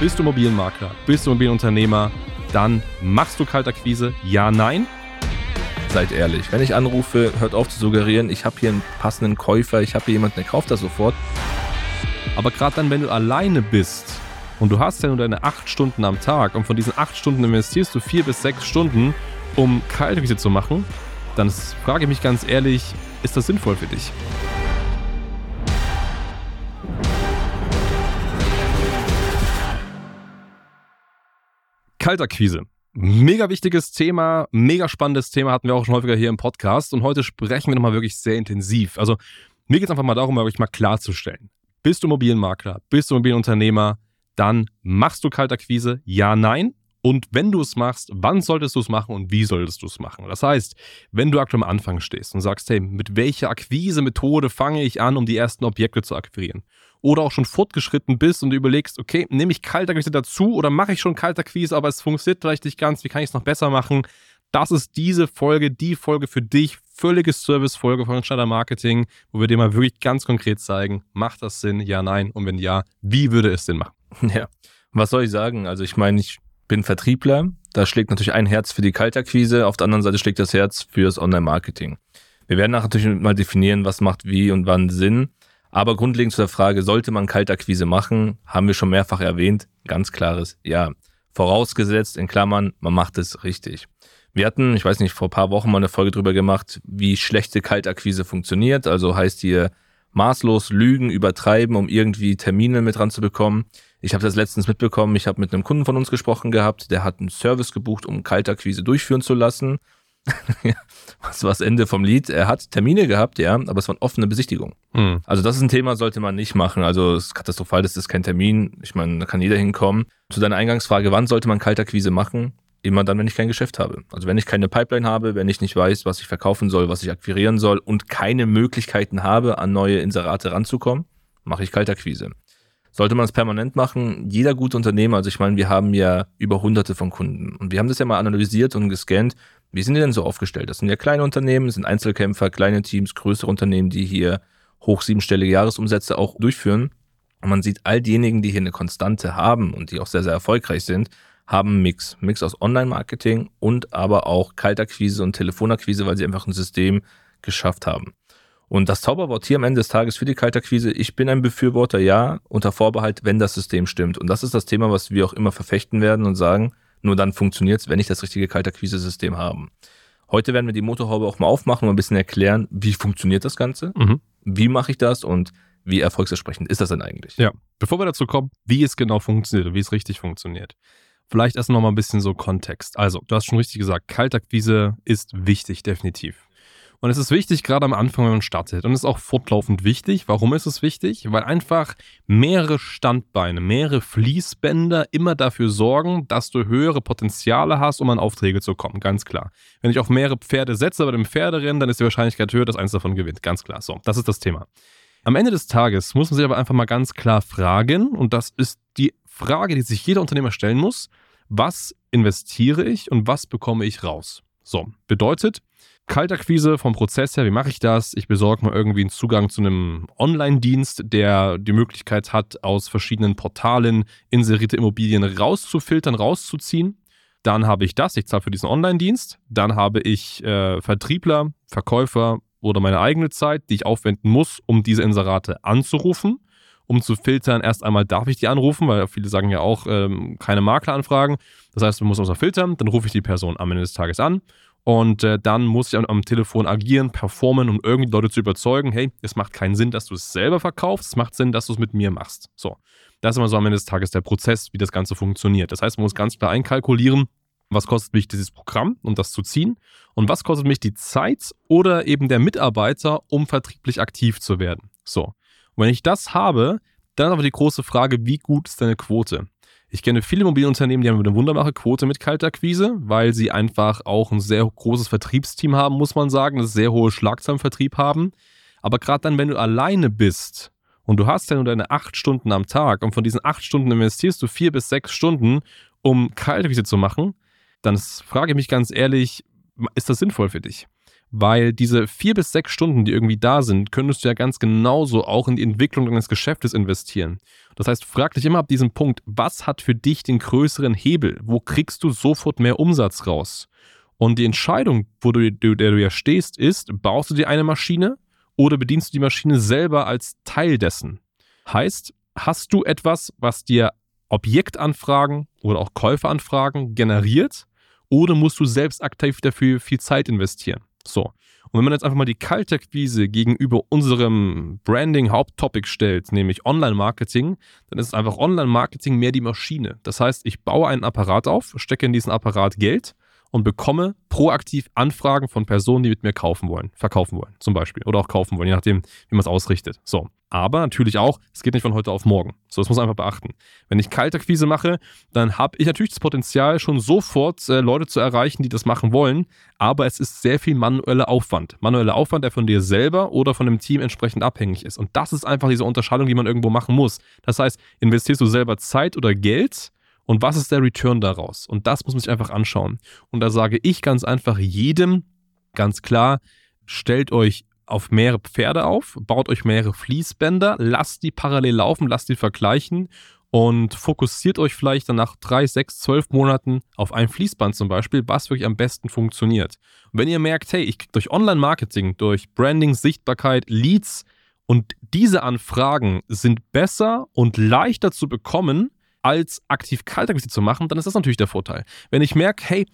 Bist du Immobilienmakler? Bist du Immobilienunternehmer? Dann machst du Kaltakquise? Ja, nein? Seid ehrlich, wenn ich anrufe, hört auf zu suggerieren, ich habe hier einen passenden Käufer, ich habe hier jemanden, der kauft das sofort. Aber gerade dann, wenn du alleine bist und du hast ja nur deine acht Stunden am Tag und von diesen acht Stunden investierst du vier bis sechs Stunden, um Kaltakquise zu machen, dann frage ich mich ganz ehrlich, ist das sinnvoll für dich? Kaltakquise. Mega wichtiges Thema, mega spannendes Thema hatten wir auch schon häufiger hier im Podcast und heute sprechen wir nochmal wirklich sehr intensiv. Also mir geht es einfach mal darum, euch mal klarzustellen. Bist du Immobilienmakler, bist du Immobilienunternehmer, dann machst du Kaltakquise? Ja, nein. Und wenn du es machst, wann solltest du es machen und wie solltest du es machen? Das heißt, wenn du aktuell am Anfang stehst und sagst, hey, mit welcher Akquise-Methode fange ich an, um die ersten Objekte zu akquirieren? Oder auch schon fortgeschritten bist und du überlegst, okay, nehme ich Kaltakquise dazu oder mache ich schon Kaltakquise, aber es funktioniert vielleicht nicht ganz, wie kann ich es noch besser machen? Das ist diese Folge, die Folge für dich, völlige Service-Folge von Schneider Marketing, wo wir dir mal wirklich ganz konkret zeigen, macht das Sinn, ja, nein und wenn ja, wie würde es Sinn machen? Ja, was soll ich sagen? Also ich meine, ich bin Vertriebler. Da schlägt natürlich ein Herz für die Kaltakquise, auf der anderen Seite schlägt das Herz fürs Online-Marketing. Wir werden nachher natürlich mal definieren, was macht wie und wann Sinn. Aber grundlegend zu der Frage, sollte man Kaltakquise machen, haben wir schon mehrfach erwähnt. Ganz klares Ja. Vorausgesetzt, in Klammern, man macht es richtig. Wir hatten, ich weiß nicht, vor ein paar Wochen mal eine Folge drüber gemacht, wie schlechte Kaltakquise funktioniert. Also heißt hier maßlos lügen, übertreiben, um irgendwie Termine mit ranzubekommen. Ich habe das letztens mitbekommen, ich habe mit einem Kunden von uns gesprochen gehabt, der hat einen Service gebucht, um Kaltakquise durchführen zu lassen. Was war das Ende vom Lied? Er hat Termine gehabt, ja, aber es waren offene Besichtigungen. Mhm. Also das ist ein Thema, sollte man nicht machen. Also es ist katastrophal, das ist kein Termin. Ich meine, da kann jeder hinkommen. Zu deiner Eingangsfrage, wann sollte man Kaltakquise machen? Immer dann, wenn ich kein Geschäft habe. Also wenn ich keine Pipeline habe, wenn ich nicht weiß, was ich verkaufen soll, was ich akquirieren soll und keine Möglichkeiten habe, an neue Inserate ranzukommen, mache ich Kaltakquise. Sollte man es permanent machen? Jeder gute Unternehmer, also ich meine, wir haben ja über hunderte von Kunden und wir haben das ja mal analysiert und gescannt. Wie sind die denn so aufgestellt? Das sind ja kleine Unternehmen, sind Einzelkämpfer, kleine Teams, größere Unternehmen, die hier hoch siebenstellige Jahresumsätze auch durchführen. Und man sieht, all diejenigen, die hier eine Konstante haben und die auch sehr, sehr erfolgreich sind, haben einen Mix. Mix aus Online-Marketing und aber auch Kaltakquise und Telefonakquise, weil sie einfach ein System geschafft haben. Und das Zauberwort hier am Ende des Tages für die Kaltakquise, ich bin ein Befürworter, ja, unter Vorbehalt, wenn das System stimmt. Und das ist das Thema, was wir auch immer verfechten werden und sagen, nur dann funktioniert es, wenn ich das richtige Kaltakquise-System habe. Heute werden wir die Motorhaube auch mal aufmachen und ein bisschen erklären, wie funktioniert das Ganze, mhm. wie mache ich das und wie erfolgsversprechend ist das denn eigentlich? Ja, bevor wir dazu kommen, wie es genau funktioniert und wie es richtig funktioniert. Vielleicht erst noch mal ein bisschen so Kontext. Also, du hast schon richtig gesagt, Kaltakquise ist wichtig, definitiv. Und es ist wichtig, gerade am Anfang, wenn man startet. Und es ist auch fortlaufend wichtig. Warum ist es wichtig? Weil einfach mehrere Standbeine, mehrere Fließbänder immer dafür sorgen, dass du höhere Potenziale hast, um an Aufträge zu kommen. Ganz klar. Wenn ich auf mehrere Pferde setze bei dem Pferderennen, dann ist die Wahrscheinlichkeit höher, dass eins davon gewinnt. Ganz klar. So, das ist das Thema. Am Ende des Tages muss man sich aber einfach mal ganz klar fragen, und das ist die Frage, die sich jeder Unternehmer stellen muss, was investiere ich und was bekomme ich raus? So, bedeutet, Kaltakquise vom Prozess her, wie mache ich das? Ich besorge mal irgendwie einen Zugang zu einem Online-Dienst, der die Möglichkeit hat, aus verschiedenen Portalen inserierte Immobilien rauszufiltern, rauszuziehen. Dann habe ich das, ich zahle für diesen Online-Dienst. Dann habe ich äh, Vertriebler, Verkäufer oder meine eigene Zeit, die ich aufwenden muss, um diese Inserate anzurufen. Um zu filtern, erst einmal darf ich die anrufen, weil viele sagen ja auch, ähm, keine Makleranfragen. Das heißt, man muss also filtern, dann rufe ich die Person am Ende des Tages an und äh, dann muss ich am, am, Telefon agieren, performen, um irgendwie Leute zu überzeugen, hey, es macht keinen Sinn, dass du es selber verkaufst, es macht Sinn, dass du es mit mir machst. So, das ist immer so am Ende des Tages der Prozess, wie das Ganze funktioniert. Das heißt, man muss ganz klar einkalkulieren, was kostet mich dieses Programm, um das zu ziehen und was kostet mich die Zeit oder eben der Mitarbeiter, um vertrieblich aktiv zu werden. So, und wenn ich das habe, dann aber die große Frage, wie gut ist deine Quote? Ich kenne viele Immobilienunternehmen, die haben eine wunderbare Quote mit Kaltakquise, weil sie einfach auch ein sehr großes Vertriebsteam haben, muss man sagen, das sehr hohe Schlagzeilenvertrieb haben. Aber gerade dann, wenn du alleine bist und du hast ja nur deine acht Stunden am Tag und von diesen acht Stunden investierst du vier bis sechs Stunden, um Kaltakquise zu machen, dann frage ich mich ganz ehrlich, ist das sinnvoll für dich? Weil diese vier bis sechs Stunden, die irgendwie da sind, könntest du ja ganz genauso auch in die Entwicklung deines Geschäftes investieren. Das heißt, frag dich immer ab diesem Punkt, was hat für dich den größeren Hebel? Wo kriegst du sofort mehr Umsatz raus? Und die Entscheidung, wo du, der du ja stehst, ist, baust du dir eine Maschine oder bedienst du die Maschine selber als Teil dessen? Heißt, hast du etwas, was dir Objektanfragen oder auch Käuferanfragen generiert oder musst du selbst aktiv dafür viel Zeit investieren? So. Und wenn man jetzt einfach mal die Kaltakquise gegenüber unserem Branding-Haupttopic stellt, nämlich Online-Marketing, dann ist es einfach Online-Marketing mehr die Maschine. Das heißt, ich baue einen Apparat auf, stecke in diesen Apparat Geld und bekomme proaktiv Anfragen von Personen, die mit mir kaufen wollen, verkaufen wollen, zum Beispiel. Oder auch kaufen wollen, je nachdem, wie man es ausrichtet. So. Aber natürlich auch, es geht nicht von heute auf morgen. So, das muss man einfach beachten. Wenn ich Kaltakquise mache, dann habe ich natürlich das Potenzial, schon sofort äh, Leute zu erreichen, die das machen wollen. Aber es ist sehr viel manueller Aufwand. Manueller Aufwand, der von dir selber oder von dem Team entsprechend abhängig ist. Und das ist einfach diese Unterscheidung, die man irgendwo machen muss. Das heißt, investierst du selber Zeit oder Geld und was ist der Return daraus? Und das muss man sich einfach anschauen. Und da sage ich ganz einfach jedem ganz klar, stellt euch auf mehrere Pferde auf, baut euch mehrere Fließbänder, lasst die parallel laufen, lasst die vergleichen und fokussiert euch vielleicht dann nach drei, sechs, zwölf Monaten auf ein Fließband zum Beispiel, was wirklich am besten funktioniert. Und wenn ihr merkt, hey, ich kriege durch Online-Marketing, durch Branding, Sichtbarkeit, Leads und diese Anfragen sind besser und leichter zu bekommen, als aktiv Kaltakquise zu machen, dann ist das natürlich der Vorteil. Wenn ich merke, hey,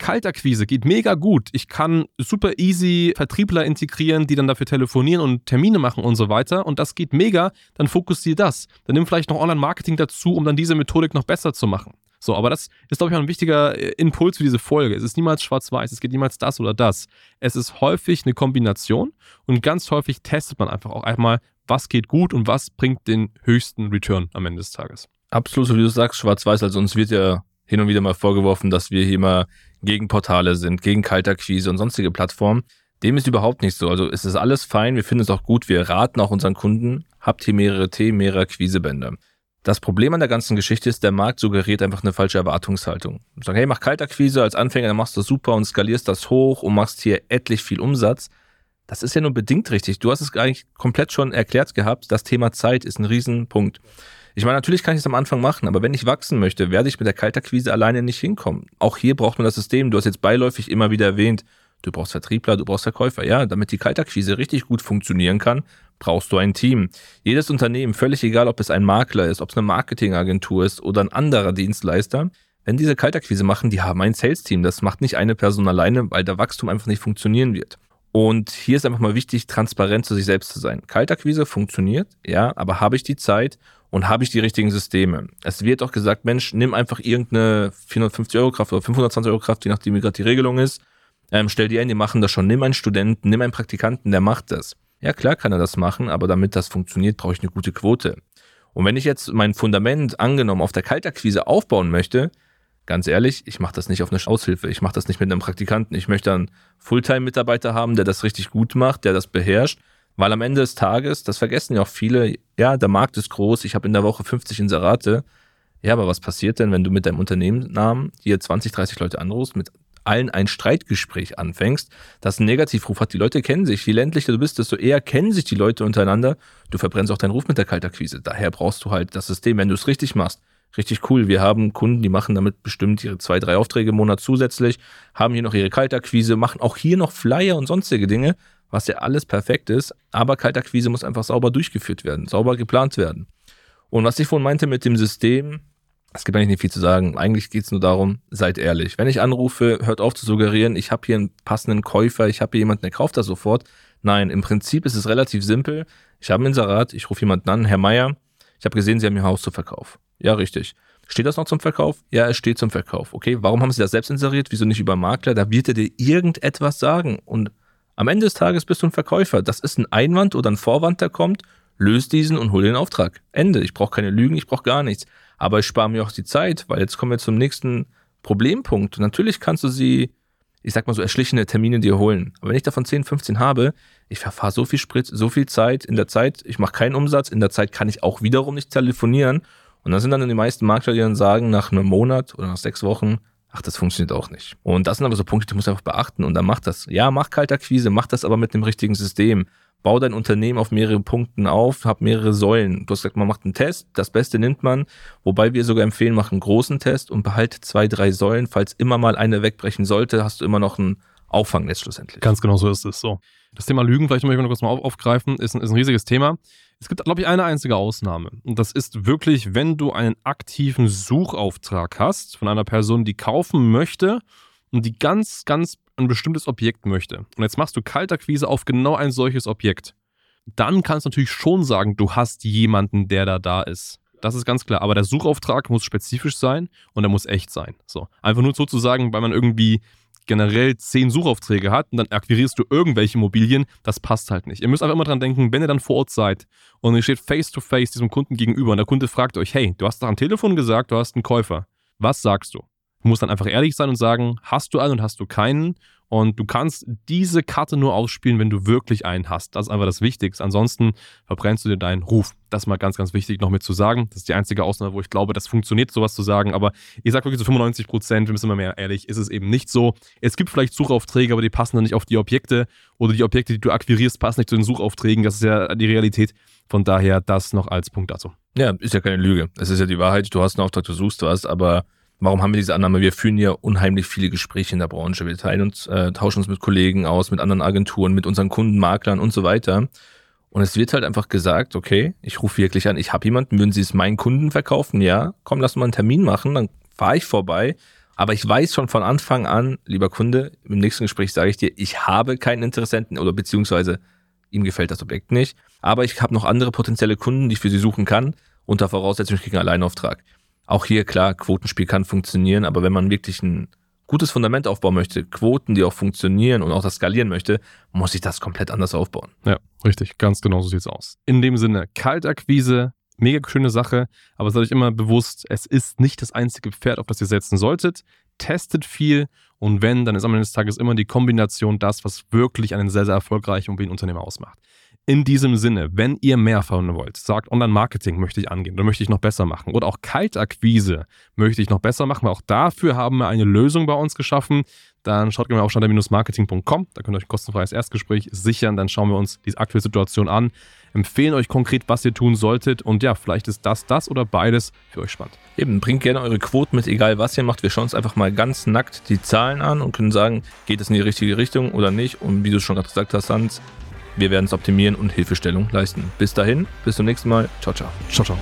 Kaltakquise geht mega gut. Ich kann super easy Vertriebler integrieren, die dann dafür telefonieren und Termine machen und so weiter. Und das geht mega. Dann fokussiere das. Dann nimm vielleicht noch Online-Marketing dazu, um dann diese Methodik noch besser zu machen. So, aber das ist, glaube ich, auch ein wichtiger äh, Impuls für diese Folge. Es ist niemals schwarz-weiß, es geht niemals das oder das. Es ist häufig eine Kombination und ganz häufig testet man einfach auch einmal, was geht gut und was bringt den höchsten Return am Ende des Tages absolut, so wie du sagst, schwarz-weiß. Also uns wird ja hin und wieder mal vorgeworfen, dass wir hier mal gegen Portale sind, gegen Kaltakquise und sonstige Plattformen. Dem ist überhaupt nicht so. Also es ist alles fein, wir finden es auch gut, wir raten auch unseren Kunden, habt hier mehrere Themen, mehrere Akquisebänder. Das Problem an der ganzen Geschichte ist, der Markt suggeriert einfach eine falsche Erwartungshaltung. Sagen, hey, mach Kaltakquise als Anfänger, dann machst du super und skalierst das hoch und machst hier etlich viel Umsatz. Das ist ja nur bedingt richtig. Du hast es eigentlich komplett schon erklärt gehabt. Das Thema Zeit ist ein Riesenpunkt. Ich meine, natürlich kann ich es am Anfang machen, aber wenn ich wachsen möchte, werde ich mit der Kaltakquise alleine nicht hinkommen. Auch hier braucht man das System. Du hast jetzt beiläufig immer wieder erwähnt, du brauchst Vertriebler, du brauchst Verkäufer. Ja, damit die Kaltakquise richtig gut funktionieren kann, brauchst du ein Team. Jedes Unternehmen, völlig egal, ob es ein Makler ist, ob es eine Marketingagentur ist oder ein anderer Dienstleister, wenn diese Kaltakquise machen, die haben ein Sales-Team. Das macht nicht eine Person alleine, weil der Wachstum einfach nicht funktionieren wird. Und hier ist einfach mal wichtig, transparent zu sich selbst zu sein. Kaltakquise funktioniert, ja, aber habe ich die Zeit und habe ich die richtigen Systeme? Es wird auch gesagt, Mensch, nimm einfach irgendeine 450 Euro Kraft oder 520 Euro Kraft, je nachdem wie gerade die Regelung ist. Ähm, stell dir ein, die machen das schon. Nimm einen Studenten, nimm einen Praktikanten, der macht das. Ja, klar kann er das machen, aber damit das funktioniert, brauche ich eine gute Quote. Und wenn ich jetzt mein Fundament angenommen auf der Kaltakquise aufbauen möchte, ganz ehrlich, ich mache das nicht auf eine Aushilfe, ich mache das nicht mit einem Praktikanten. Ich möchte einen Fulltime-Mitarbeiter haben, der das richtig gut macht, der das beherrscht, weil am Ende des Tages, das vergessen ja auch viele, ja, der Markt ist groß, ich habe in der Woche 50 Inserate. Ja, aber was passiert denn, wenn du mit deinem Unternehmensnamen hier 20, 30 Leute anrufst, mit allen ein Streitgespräch anfängst, das einen Negativruf hat. Die Leute kennen sich. Je ländlicher du bist, desto eher kennen sich die Leute untereinander. Du verbrennst auch deinen Ruf mit der Kaltakquise. Daher brauchst du halt das System, wenn du es richtig machst richtig cool. Wir haben Kunden, die machen damit bestimmt ihre zwei, drei Aufträge im Monat zusätzlich, haben hier noch ihre Kaltakquise, machen auch hier noch Flyer und sonstige Dinge, was ja alles perfekt ist. Aber Kaltakquise muss einfach sauber durchgeführt werden, sauber geplant werden. Und was ich vorhin meinte mit dem System, es gibt eigentlich nicht viel zu sagen. Eigentlich geht es nur darum, seid ehrlich. Wenn ich anrufe, hört auf zu suggerieren, ich habe hier einen passenden Käufer, ich habe hier jemanden, der kauft das sofort. Nein, im Prinzip ist es relativ simpel. Ich habe ein Inserat, ich rufe jemanden an, Herr Meier, ich habe gesehen, Sie haben Ihr Haus zu Verkauf. Ja, richtig. Steht das noch zum Verkauf? Ja, es steht zum Verkauf. Okay, warum haben Sie das selbst inseriert? Wieso nicht über Makler? Da wird er dir irgendetwas sagen. Und am Ende des Tages bist du ein Verkäufer. Das ist ein Einwand oder ein Vorwand, der kommt. Löst diesen und hol den Auftrag. Ende. Ich brauche keine Lügen, ich brauche gar nichts. Aber ich spare mir auch die Zeit, weil jetzt kommen wir zum nächsten Problempunkt. natürlich kannst du sie, ich sag mal so, erschlichene Termine dir holen. Aber wenn ich davon 10, 15 habe, ich verfahre so viel Sprit, so viel Zeit. In der Zeit, ich mache keinen Umsatz. In der Zeit kann ich auch wiederum nicht telefonieren. Und dann sind dann die meisten Makler, die dann sagen, nach einem Monat oder nach sechs Wochen, ach, das funktioniert auch nicht. Und das sind aber so Punkte, die muss einfach beachten und dann macht das. Ja, mach Kaltakquise, mach das aber mit dem richtigen System. Bau dein Unternehmen auf mehrere Punkten auf, hab mehrere Säulen. Du hast gesagt, man macht einen Test, das Beste nimmt man, wobei wir sogar empfehlen, mach einen großen Test und behalte zwei, drei Säulen. Falls immer mal eine wegbrechen sollte, hast du immer noch ein Auffangnetz schlussendlich. Ganz genau so ist es. So. Das Thema Lügen, vielleicht möchte ich noch kurz mal aufgreifen, ist ein, ist ein riesiges Thema. Es gibt, glaube ich, eine einzige Ausnahme. Und das ist wirklich, wenn du einen aktiven Suchauftrag hast von einer Person, die kaufen möchte und die ganz, ganz ein bestimmtes Objekt möchte. Und jetzt machst du Kaltakquise auf genau ein solches Objekt. Dann kannst du natürlich schon sagen, du hast jemanden, der da da ist. Das ist ganz klar. Aber der Suchauftrag muss spezifisch sein und er muss echt sein. So. Einfach nur sozusagen, weil man irgendwie generell zehn Suchaufträge hat und dann akquirierst du irgendwelche Immobilien, das passt halt nicht. Ihr müsst einfach immer dran denken, wenn ihr dann vor Ort seid und ihr steht face to face diesem Kunden gegenüber und der Kunde fragt euch, hey, du hast doch am Telefon gesagt, du hast einen Käufer. Was sagst du? Du musst dann einfach ehrlich sein und sagen, hast du einen und hast du keinen? Und du kannst diese Karte nur ausspielen, wenn du wirklich einen hast. Das ist einfach das Wichtigste. Ansonsten verbrennst du dir deinen Ruf. Das ist mal ganz, ganz wichtig noch mit zu sagen. Das ist die einzige Ausnahme, wo ich glaube, das funktioniert, sowas zu sagen. Aber ich sage wirklich zu so 95 Prozent, wir müssen immer mehr ehrlich, ist es eben nicht so. Es gibt vielleicht Suchaufträge, aber die passen dann nicht auf die Objekte. Oder die Objekte, die du akquirierst, passen nicht zu den Suchaufträgen. Das ist ja die Realität. Von daher das noch als Punkt dazu. Ja, ist ja keine Lüge. Es ist ja die Wahrheit. Du hast einen Auftrag, du suchst was, aber Warum haben wir diese Annahme? Wir führen ja unheimlich viele Gespräche in der Branche. Wir teilen uns, äh, tauschen uns mit Kollegen aus, mit anderen Agenturen, mit unseren Kunden, Maklern und so weiter. Und es wird halt einfach gesagt, okay, ich rufe wirklich an, ich habe jemanden, würden Sie es meinen Kunden verkaufen? Ja, komm, lass mal einen Termin machen, dann fahre ich vorbei. Aber ich weiß schon von Anfang an, lieber Kunde, im nächsten Gespräch sage ich dir, ich habe keinen Interessenten oder beziehungsweise ihm gefällt das Objekt nicht. Aber ich habe noch andere potenzielle Kunden, die ich für Sie suchen kann, unter Voraussetzung, ich kriege einen Alleinauftrag. Auch hier, klar, Quotenspiel kann funktionieren, aber wenn man wirklich ein gutes Fundament aufbauen möchte, Quoten, die auch funktionieren und auch das skalieren möchte, muss ich das komplett anders aufbauen. Ja, richtig, ganz genau so sieht es aus. In dem Sinne, Kaltakquise, mega schöne Sache, aber seid euch immer bewusst, es ist nicht das einzige Pferd, auf das ihr setzen solltet. Testet viel und wenn, dann ist am Ende des Tages immer die Kombination das, was wirklich einen sehr, sehr erfolgreichen Immobilienunternehmer ausmacht. In diesem Sinne, wenn ihr mehr erfahren wollt, sagt Online-Marketing möchte ich angehen oder möchte ich noch besser machen oder auch Kaltakquise möchte ich noch besser machen, weil auch dafür haben wir eine Lösung bei uns geschaffen. Dann schaut gerne auf standard-marketing.com, da könnt ihr euch ein kostenfreies Erstgespräch sichern, dann schauen wir uns die aktuelle Situation an, empfehlen euch konkret, was ihr tun solltet und ja, vielleicht ist das, das oder beides für euch spannend. Eben, bringt gerne eure Quoten mit, egal was ihr macht. Wir schauen uns einfach mal ganz nackt die Zahlen an und können sagen, geht es in die richtige Richtung oder nicht und wie du schon gerade gesagt hast, Hans, wir werden es optimieren und Hilfestellung leisten. Bis dahin, bis zum nächsten Mal. Ciao, ciao. Ciao, ciao.